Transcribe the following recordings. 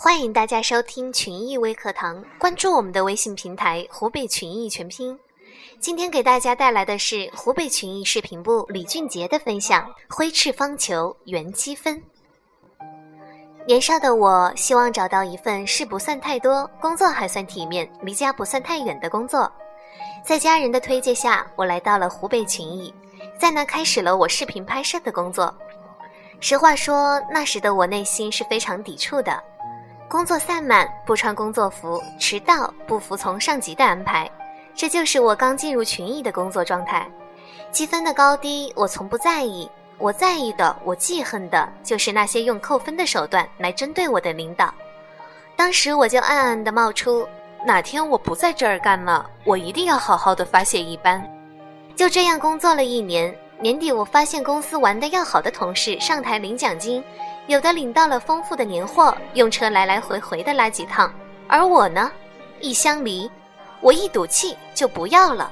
欢迎大家收听群益微课堂，关注我们的微信平台“湖北群益全拼”。今天给大家带来的是湖北群益视频部李俊杰的分享：挥斥方遒，圆积分。年少的我希望找到一份事不算太多、工作还算体面、离家不算太远的工作。在家人的推荐下，我来到了湖北群益，在那开始了我视频拍摄的工作。实话说，那时的我内心是非常抵触的。工作散漫，不穿工作服，迟到，不服从上级的安排，这就是我刚进入群益的工作状态。积分的高低，我从不在意。我在意的，我记恨的，就是那些用扣分的手段来针对我的领导。当时我就暗暗的冒出：哪天我不在这儿干了，我一定要好好的发泄一番。就这样工作了一年，年底我发现公司玩的要好的同事上台领奖金。有的领到了丰富的年货，用车来来回回的拉几趟，而我呢，一箱梨，我一赌气就不要了。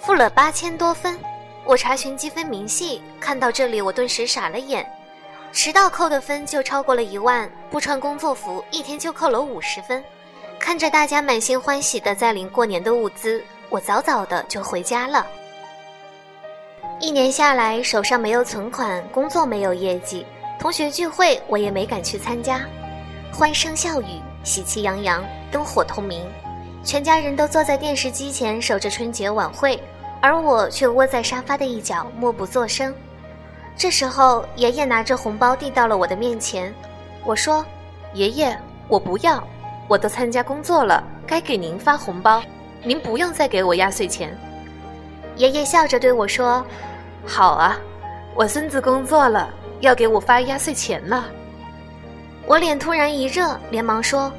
付了八千多分，我查询积分明细，看到这里我顿时傻了眼，迟到扣的分就超过了一万，不穿工作服一天就扣了五十分。看着大家满心欢喜的在领过年的物资，我早早的就回家了。一年下来，手上没有存款，工作没有业绩，同学聚会我也没敢去参加。欢声笑语，喜气洋洋，灯火通明，全家人都坐在电视机前守着春节晚会，而我却窝在沙发的一角默不作声。这时候，爷爷拿着红包递到了我的面前，我说：“爷爷，我不要，我都参加工作了，该给您发红包，您不用再给我压岁钱。”爷爷笑着对我说。好啊，我孙子工作了，要给我发压岁钱了。我脸突然一热，连忙说：“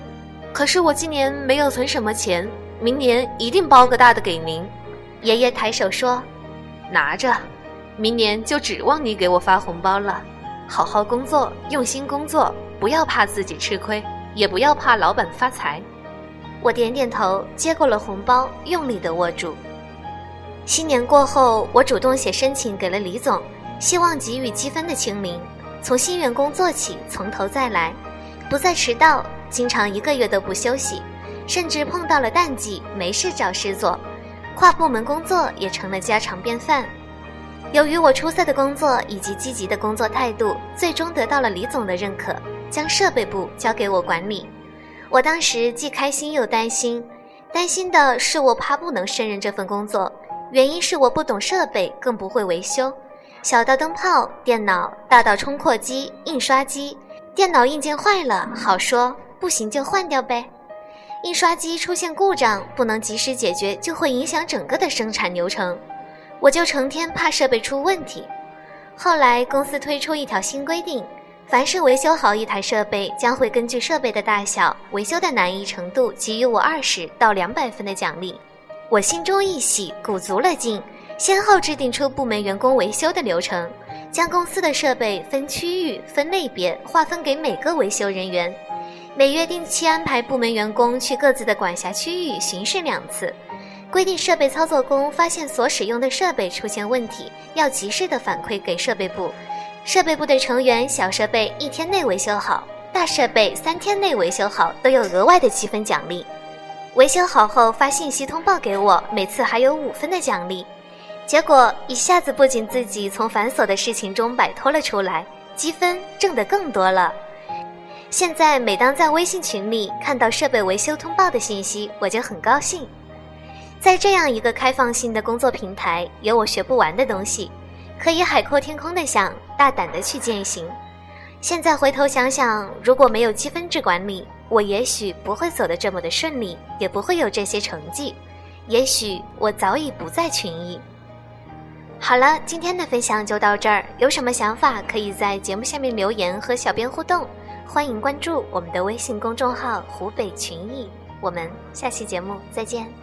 可是我今年没有存什么钱，明年一定包个大的给您。”爷爷抬手说：“拿着，明年就指望你给我发红包了。好好工作，用心工作，不要怕自己吃亏，也不要怕老板发财。”我点点头，接过了红包，用力地握住。新年过后，我主动写申请给了李总，希望给予积分的清零，从新员工做起，从头再来，不再迟到，经常一个月都不休息，甚至碰到了淡季没事找事做，跨部门工作也成了家常便饭。由于我出色的工作以及积极的工作态度，最终得到了李总的认可，将设备部交给我管理。我当时既开心又担心，担心的是我怕不能胜任这份工作。原因是我不懂设备，更不会维修，小到灯泡、电脑，大到冲扩机、印刷机。电脑硬件坏了，好说，不行就换掉呗。印刷机出现故障，不能及时解决，就会影响整个的生产流程。我就成天怕设备出问题。后来公司推出一条新规定，凡是维修好一台设备，将会根据设备的大小、维修的难易程度，给予我二十到两百分的奖励。我心中一喜，鼓足了劲，先后制定出部门员工维修的流程，将公司的设备分区域、分类别划分给每个维修人员，每月定期安排部门员工去各自的管辖区域巡视两次，规定设备操作工发现所使用的设备出现问题，要及时的反馈给设备部，设备部的成员小设备一天内维修好，大设备三天内维修好都有额外的积分奖励。维修好后发信息通报给我，每次还有五分的奖励。结果一下子不仅自己从繁琐的事情中摆脱了出来，积分挣得更多了。现在每当在微信群里看到设备维修通报的信息，我就很高兴。在这样一个开放性的工作平台，有我学不完的东西，可以海阔天空的想，大胆的去践行。现在回头想想，如果没有积分制管理，我也许不会走得这么的顺利，也不会有这些成绩，也许我早已不在群艺。好了，今天的分享就到这儿，有什么想法可以在节目下面留言和小编互动，欢迎关注我们的微信公众号“湖北群艺”，我们下期节目再见。